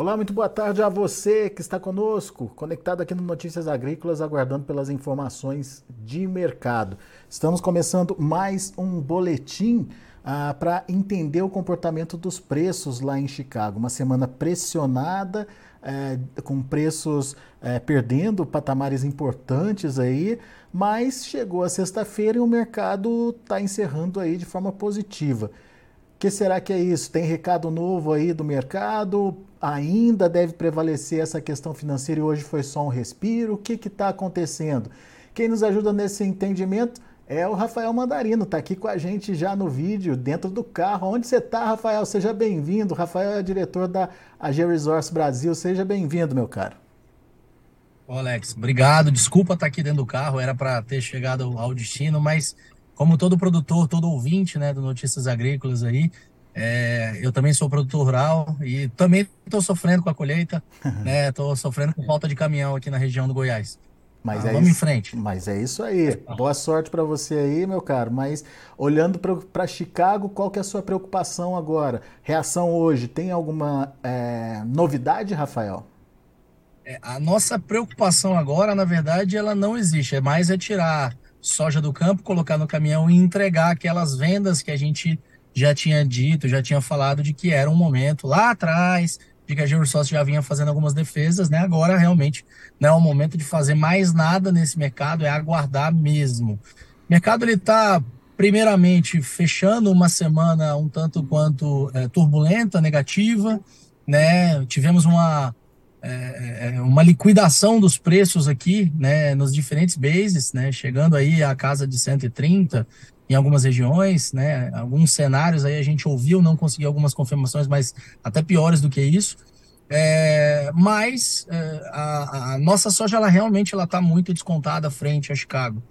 Olá, muito boa tarde a você que está conosco, conectado aqui no Notícias Agrícolas, aguardando pelas informações de mercado. Estamos começando mais um boletim ah, para entender o comportamento dos preços lá em Chicago. Uma semana pressionada, eh, com preços eh, perdendo patamares importantes aí, mas chegou a sexta-feira e o mercado está encerrando aí de forma positiva. Que será que é isso? Tem recado novo aí do mercado? Ainda deve prevalecer essa questão financeira e hoje foi só um respiro? O que está acontecendo? Quem nos ajuda nesse entendimento é o Rafael Mandarino, está aqui com a gente já no vídeo, dentro do carro. Onde você está, Rafael? Seja bem-vindo. Rafael é diretor da AG Resource Brasil. Seja bem-vindo, meu caro. Ô Alex, obrigado. Desculpa estar aqui dentro do carro, era para ter chegado ao destino, mas como todo produtor, todo ouvinte né, do Notícias Agrícolas aí, é, eu também sou produtor rural e também estou sofrendo com a colheita, né? Estou sofrendo com falta de caminhão aqui na região do Goiás. Mas ah, é vamos isso, em frente. Mas é isso aí. Boa sorte para você aí, meu caro. Mas olhando para Chicago, qual que é a sua preocupação agora? Reação hoje, tem alguma é, novidade, Rafael? É, a nossa preocupação agora, na verdade, ela não existe. É mais é tirar soja do campo, colocar no caminhão e entregar aquelas vendas que a gente já tinha dito, já tinha falado de que era um momento lá atrás, de que a Georesource já vinha fazendo algumas defesas, né? Agora realmente não é o momento de fazer mais nada nesse mercado, é aguardar mesmo. O mercado ele está primeiramente fechando uma semana um tanto quanto é, turbulenta, negativa, né? Tivemos uma é, é, é, uma liquidação dos preços aqui, né, nos diferentes bases, né, chegando aí à casa de 130 em algumas regiões, né, alguns cenários aí a gente ouviu, não conseguiu algumas confirmações, mas até piores do que isso. É, mas é, a, a, nossa soja ela realmente ela está muito descontada frente a Chicago.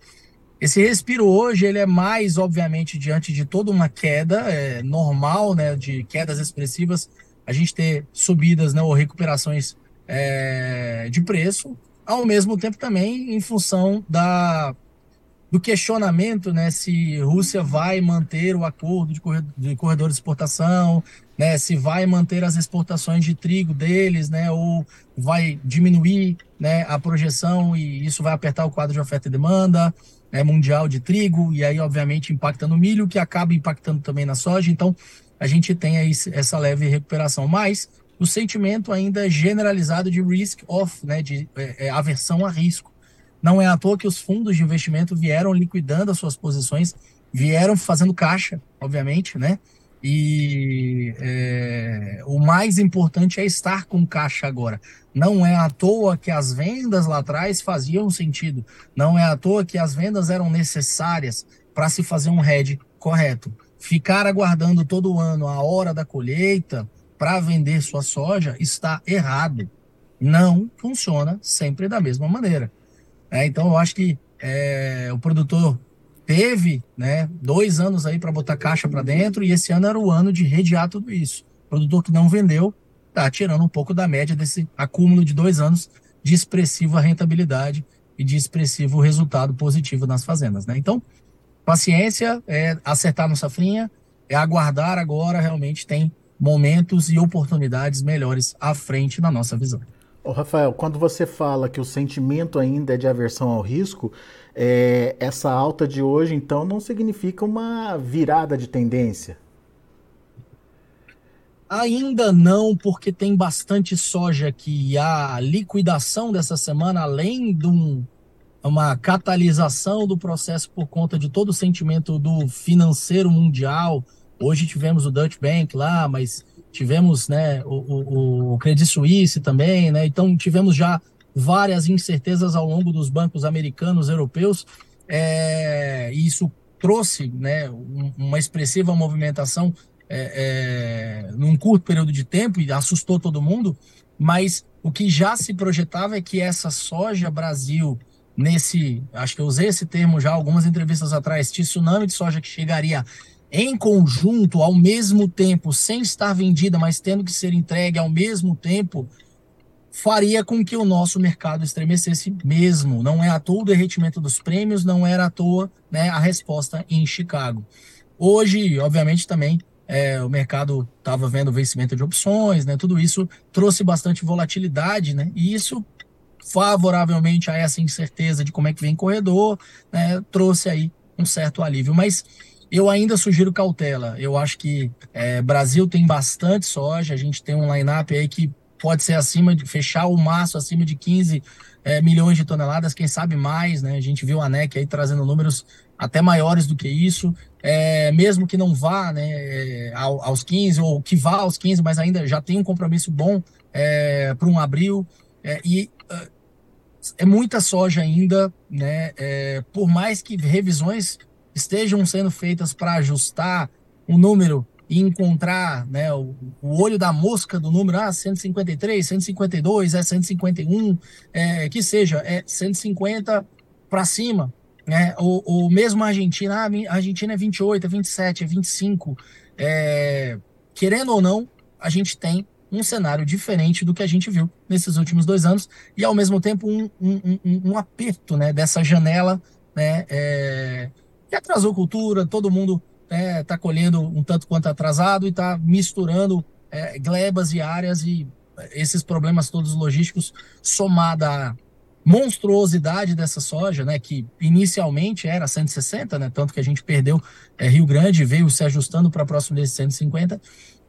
Esse respiro hoje ele é mais obviamente diante de toda uma queda é, normal, né, de quedas expressivas, a gente ter subidas, né, ou recuperações é, de preço, ao mesmo tempo também em função da, do questionamento né, se Rússia vai manter o acordo de corredor, de corredor de exportação, né, se vai manter as exportações de trigo deles, né, ou vai diminuir né, a projeção e isso vai apertar o quadro de oferta e demanda né, mundial de trigo, e aí, obviamente, impacta no milho, que acaba impactando também na soja. Então, a gente tem aí essa leve recuperação. Mas o sentimento ainda generalizado de risk off, né, de é, é, aversão a risco. Não é à toa que os fundos de investimento vieram liquidando as suas posições, vieram fazendo caixa, obviamente, né? E é, o mais importante é estar com caixa agora. Não é à toa que as vendas lá atrás faziam sentido. Não é à toa que as vendas eram necessárias para se fazer um hedge correto. Ficar aguardando todo ano a hora da colheita, para vender sua soja está errado. Não funciona sempre da mesma maneira. É, então, eu acho que é, o produtor teve né, dois anos aí para botar caixa para dentro e esse ano era o ano de rediar tudo isso. O produtor que não vendeu está tirando um pouco da média desse acúmulo de dois anos de expressiva rentabilidade e de expressivo resultado positivo nas fazendas. Né? Então, paciência, é acertar no safrinha, é aguardar agora realmente tem momentos e oportunidades melhores à frente na nossa visão. Ô, Rafael, quando você fala que o sentimento ainda é de aversão ao risco, é, essa alta de hoje, então, não significa uma virada de tendência? Ainda não, porque tem bastante soja aqui. A liquidação dessa semana, além de um, uma catalisação do processo por conta de todo o sentimento do financeiro mundial. Hoje tivemos o Dutch Bank lá, mas tivemos né, o, o, o Credit Suisse também, né? Então tivemos já várias incertezas ao longo dos bancos americanos, europeus, é, e isso trouxe né, uma expressiva movimentação é, é, num curto período de tempo e assustou todo mundo, mas o que já se projetava é que essa soja Brasil, nesse, acho que eu usei esse termo já algumas entrevistas atrás, tsunami de soja que chegaria em conjunto, ao mesmo tempo, sem estar vendida, mas tendo que ser entregue ao mesmo tempo, faria com que o nosso mercado estremecesse mesmo. Não é à toa o derretimento dos prêmios, não era à toa né, a resposta em Chicago. Hoje, obviamente, também é, o mercado estava vendo vencimento de opções, né, tudo isso trouxe bastante volatilidade, né, e isso favoravelmente a essa incerteza de como é que vem corredor, né, trouxe aí um certo alívio. Mas eu ainda sugiro cautela. Eu acho que é, Brasil tem bastante soja, a gente tem um line-up aí que pode ser acima de fechar o maço acima de 15 é, milhões de toneladas, quem sabe mais, né? A gente viu a ANEC aí trazendo números até maiores do que isso, é, mesmo que não vá né, é, aos 15, ou que vá aos 15, mas ainda já tem um compromisso bom é, para um abril. É, e é, é muita soja ainda, né? Por mais que revisões estejam sendo feitas para ajustar o número e encontrar né, o, o, olho da mosca do número, ah, 153, 152, é 151, é, que seja, é 150 para cima. Né? O, o mesmo a Argentina, ah, a Argentina é 28, é 27, é 25. É, querendo ou não, a gente tem um cenário diferente do que a gente viu nesses últimos dois anos e, ao mesmo tempo, um, um, um, um aperto né, dessa janela né, é, que atrasou cultura, todo mundo está é, tá colhendo um tanto quanto atrasado e está misturando é, glebas e áreas e esses problemas todos logísticos somada à monstruosidade dessa soja, né, que inicialmente era 160, né, tanto que a gente perdeu é, Rio Grande, veio se ajustando para próximo desses 150,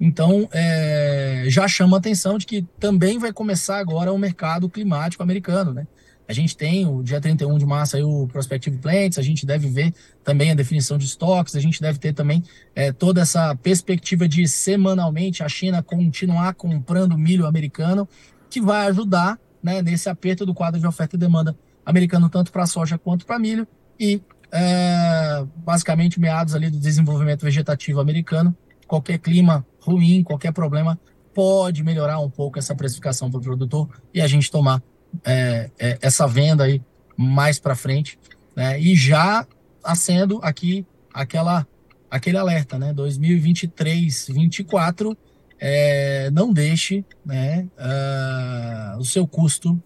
então é, já chama a atenção de que também vai começar agora o mercado climático americano, né, a gente tem o dia 31 de março aí o Prospective Plants, a gente deve ver também a definição de estoques, a gente deve ter também é, toda essa perspectiva de semanalmente a China continuar comprando milho americano, que vai ajudar né, nesse aperto do quadro de oferta e demanda americano, tanto para soja quanto para milho, e é, basicamente meados ali do desenvolvimento vegetativo americano, qualquer clima ruim, qualquer problema pode melhorar um pouco essa precificação para o produtor e a gente tomar é, é, essa venda aí mais para frente, né? E já acendo aqui aquela aquele alerta, né? 2023, 2024, é, não deixe, né? Uh, o seu custo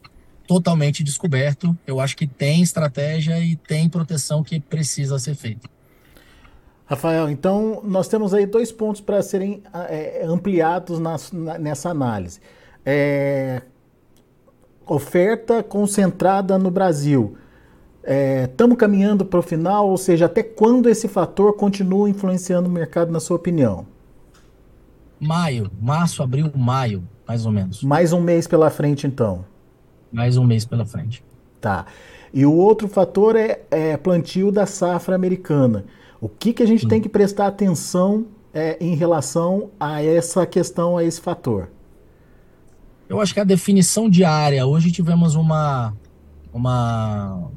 totalmente descoberto. Eu acho que tem estratégia e tem proteção que precisa ser feita. Rafael, então nós temos aí dois pontos para serem é, ampliados na, nessa análise. É, oferta concentrada no Brasil. Estamos é, caminhando para o final, ou seja, até quando esse fator continua influenciando o mercado, na sua opinião? Maio, março, abril, maio, mais ou menos. Mais um mês pela frente, então. Mais um mês pela frente. Tá. E o outro fator é, é plantio da safra americana. O que, que a gente Sim. tem que prestar atenção é, em relação a essa questão, a esse fator? Eu acho que a definição de área, hoje tivemos uma, uma,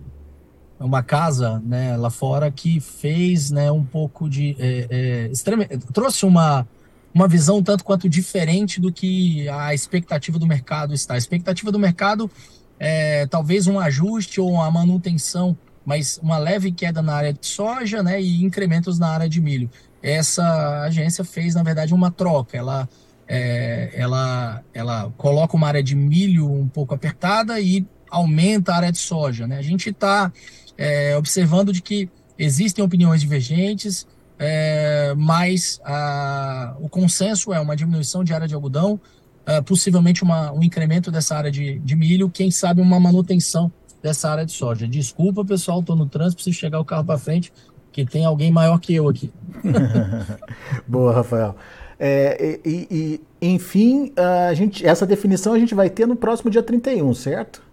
uma casa né, lá fora que fez né, um pouco de. É, é, extreme, trouxe uma, uma visão tanto quanto diferente do que a expectativa do mercado está. A expectativa do mercado é talvez um ajuste ou uma manutenção, mas uma leve queda na área de soja né, e incrementos na área de milho. Essa agência fez, na verdade, uma troca. Ela é, ela, ela coloca uma área de milho um pouco apertada e aumenta a área de soja. Né? A gente está é, observando de que existem opiniões divergentes, é, mas a, o consenso é uma diminuição de área de algodão uh, possivelmente uma, um incremento dessa área de, de milho, quem sabe uma manutenção dessa área de soja. Desculpa, pessoal, estou no trânsito, preciso chegar o carro para frente, que tem alguém maior que eu aqui. Boa, Rafael. É, e, e, enfim, a gente, essa definição a gente vai ter no próximo dia 31, certo?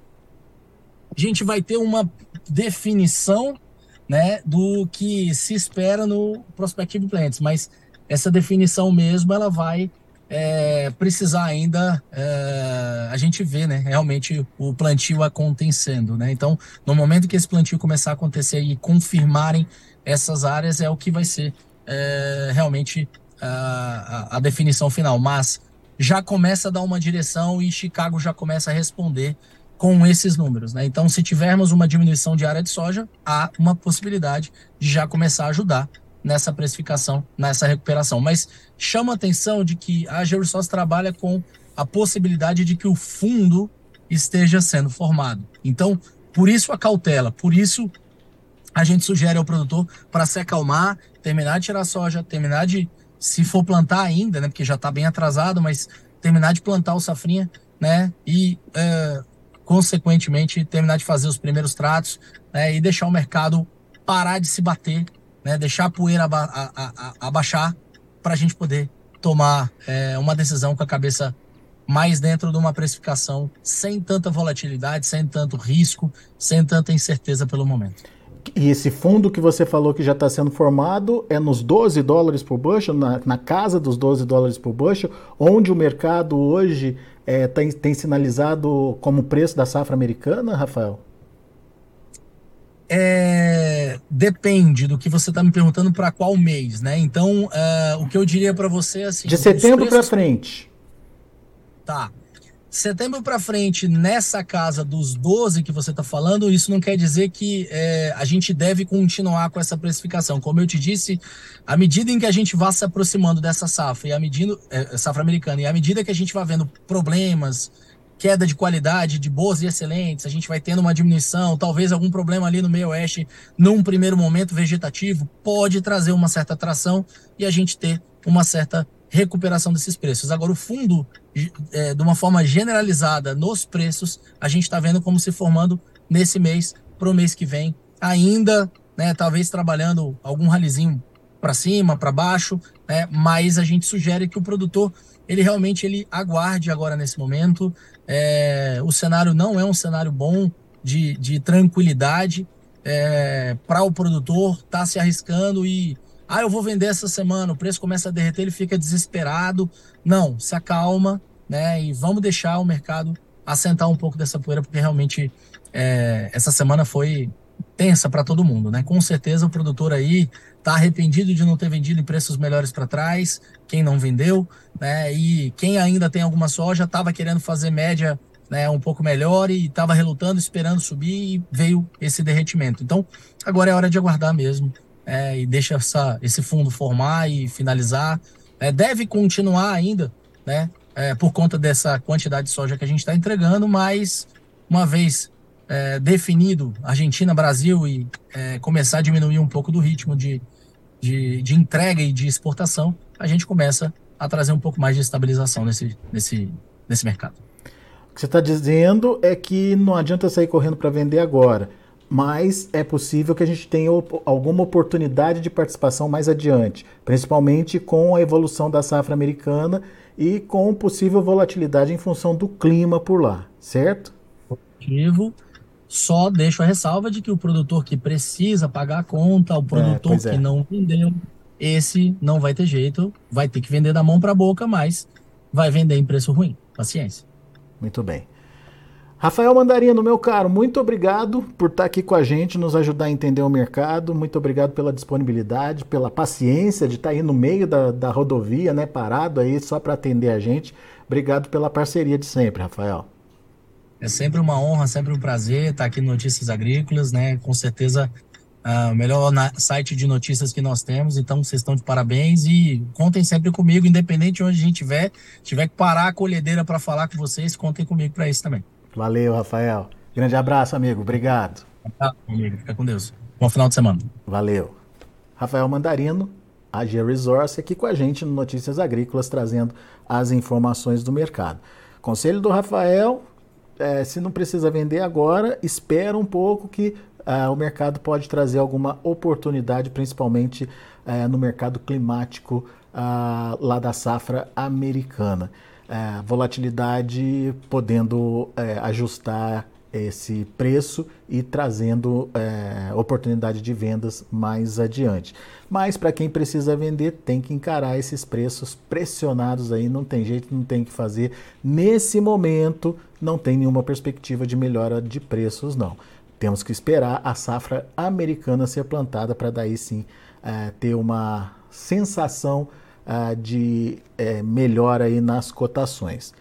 A gente vai ter uma definição né, do que se espera no Prospective Plants, mas essa definição mesmo ela vai é, precisar ainda é, a gente ver né, realmente o plantio acontecendo. Né? Então, no momento que esse plantio começar a acontecer e confirmarem essas áreas, é o que vai ser é, realmente a, a, definição final. Mas já começa a dar uma direção e Chicago já começa a responder com esses números. Né? Então, se tivermos uma diminuição de área de soja, há uma possibilidade de já começar a ajudar nessa precificação, nessa recuperação. Mas chama atenção de que a Gersós trabalha com a possibilidade de que o fundo esteja sendo formado. Então, por isso a cautela, por isso a gente sugere ao produtor para se acalmar, terminar de tirar soja, terminar de, se for plantar ainda, né, porque já está bem atrasado, mas terminar de plantar o safrinha, né, e é, consequentemente terminar de fazer os primeiros tratos, né, e deixar o mercado parar de se bater né, deixar a poeira aba a, a, abaixar para a gente poder tomar é, uma decisão com a cabeça mais dentro de uma precificação sem tanta volatilidade, sem tanto risco, sem tanta incerteza pelo momento. E esse fundo que você falou que já está sendo formado é nos 12 dólares por bushel, na, na, casa dos 12 dólares por bushel, onde o mercado hoje é, tem, tem sinalizado como preço da safra americana, Rafael? é, depende do que você está me perguntando para qual mês, né? Então, uh, o que eu diria para você é assim. De setembro preços... para frente. Tá. Setembro para frente, nessa casa dos 12 que você está falando, isso não quer dizer que é, a gente deve continuar com essa precificação. Como eu te disse, à medida em que a gente vá se aproximando dessa safra, e à medida, é, safra americana, e à medida que a gente vai vendo problemas, queda de qualidade de boas e excelentes, a gente vai tendo uma diminuição, talvez algum problema ali no meio oeste, num primeiro momento vegetativo, pode trazer uma certa atração e a gente ter uma certa recuperação desses preços. Agora, o fundo, é, de uma forma generalizada nos preços, a gente está vendo como se formando nesse mês para o mês que vem, ainda, né, talvez trabalhando algum ralizinho para cima, para baixo, né, mas a gente sugere que o produtor ele realmente ele aguarde agora nesse momento, é, o cenário não é um cenário bom de, de tranquilidade é, para o produtor estar tá se arriscando e ah, eu vou vender essa semana, o preço começa a derreter, ele fica desesperado. Não, se acalma, né? E vamos deixar o mercado assentar um pouco dessa poeira, porque realmente é, essa semana foi tensa para todo mundo, né? Com certeza o produtor aí está arrependido de não ter vendido em preços melhores para trás, quem não vendeu, né? E quem ainda tem alguma soja estava querendo fazer média né, um pouco melhor e estava relutando, esperando subir e veio esse derretimento. Então, agora é hora de aguardar mesmo é, e deixa essa, esse fundo formar e finalizar. É, deve continuar ainda, né? É, por conta dessa quantidade de soja que a gente está entregando, mas uma vez é, definido Argentina, Brasil e é, começar a diminuir um pouco do ritmo de, de, de, entrega e de exportação, a gente começa a trazer um pouco mais de estabilização nesse, nesse, nesse mercado. O que você está dizendo é que não adianta sair correndo para vender agora, mas é possível que a gente tenha alguma oportunidade de participação mais adiante, principalmente com a evolução da safra americana e com possível volatilidade em função do clima por lá, certo? Positivo. Só deixo a ressalva de que o produtor que precisa pagar a conta, o é, produtor é, que é. não vendeu, esse não vai ter jeito, vai ter que vender da mão para a boca, mas vai vender em preço ruim. Paciência. Muito bem. Rafael Mandarino, meu caro, muito obrigado por estar aqui com a gente, nos ajudar a entender o mercado. Muito obrigado pela disponibilidade, pela paciência de estar aí no meio da, da rodovia, né, parado aí só para atender a gente. Obrigado pela parceria de sempre, Rafael. É sempre uma honra, sempre um prazer estar aqui no Notícias Agrícolas, né? Com certeza uh, o melhor site de notícias que nós temos. Então, vocês estão de parabéns e contem sempre comigo, independente de onde a gente estiver. Tiver que parar a colhedeira para falar com vocês, contem comigo para isso também. Valeu, Rafael. Grande abraço, amigo. Obrigado. Tá, amigo. Fica com Deus. Bom final de semana. Valeu. Rafael Mandarino, AG Resource, aqui com a gente no Notícias Agrícolas, trazendo as informações do mercado. Conselho do Rafael, é, se não precisa vender agora, espera um pouco que é, o mercado pode trazer alguma oportunidade, principalmente é, no mercado climático ah, lá da safra americana. É, volatilidade podendo é, ajustar esse preço e trazendo é, oportunidade de vendas mais adiante. Mas para quem precisa vender, tem que encarar esses preços pressionados aí, não tem jeito, não tem que fazer. Nesse momento, não tem nenhuma perspectiva de melhora de preços, não. Temos que esperar a safra americana ser plantada para daí sim é, ter uma sensação é, de é, melhora aí nas cotações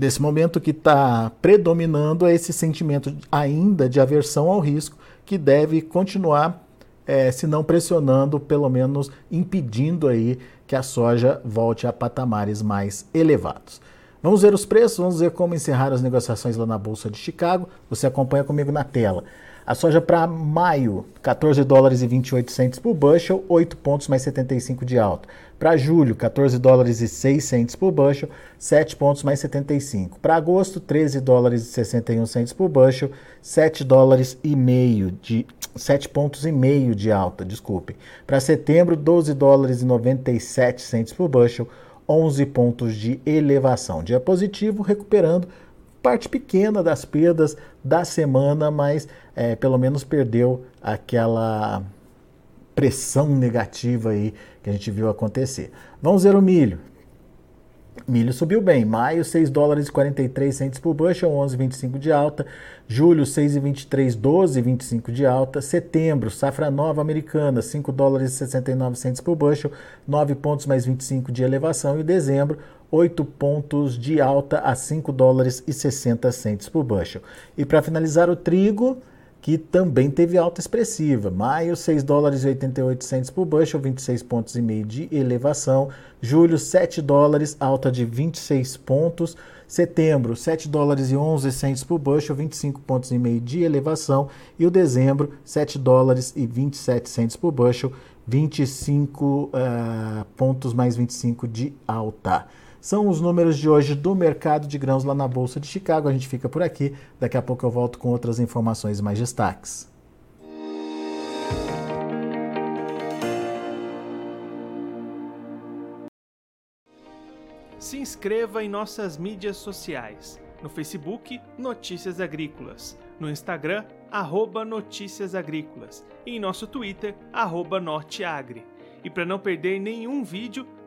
desse momento que está predominando é esse sentimento ainda de aversão ao risco que deve continuar, é, se não pressionando, pelo menos impedindo aí que a soja volte a patamares mais elevados. Vamos ver os preços, vamos ver como encerrar as negociações lá na Bolsa de Chicago. Você acompanha comigo na tela. A soja para maio, 14 dólares e 28 centes por bushel, 8 pontos mais 75 de alta. Para julho, 14 dólares e 6 centes por bushel, 7 pontos mais 75. Para agosto, 13 dólares e 61 centes por bushel, 7 dólares e meio de 7 pontos e meio de alta, desculpe. Para setembro, 12 dólares e 97 centes por bushel, 11 pontos de elevação. Dia positivo, recuperando parte pequena das perdas da semana, mas é, pelo menos perdeu aquela pressão negativa aí que a gente viu acontecer. Vamos ver o milho. Milho subiu bem. Maio, 6 dólares e 43 centos por bushel, 11,25 de alta. Julho, 6,23, 12,25 de alta. Setembro, safra nova americana, 5 dólares e 69 centos por bushel, 9 pontos mais 25 de elevação. E dezembro, 8 pontos de alta a 5 dólares e 60 centos por bushel. E para finalizar o trigo, que também teve alta expressiva. Maio, 6 dólares e 88 centos por bushel, 26 pontos e meio de elevação. Julho, 7 dólares, alta de 26 pontos. Setembro, 7 dólares e 11 centos por bushel, 25 pontos e meio de elevação. E o dezembro, 7 dólares e 27 centos por bushel, 25 uh, pontos mais 25 de alta. São os números de hoje do mercado de grãos lá na Bolsa de Chicago. A gente fica por aqui. Daqui a pouco eu volto com outras informações mais destaques. Se inscreva em nossas mídias sociais. No Facebook, Notícias Agrícolas. No Instagram, arroba Notícias Agrícolas. E em nosso Twitter, arroba Norteagri. E para não perder nenhum vídeo,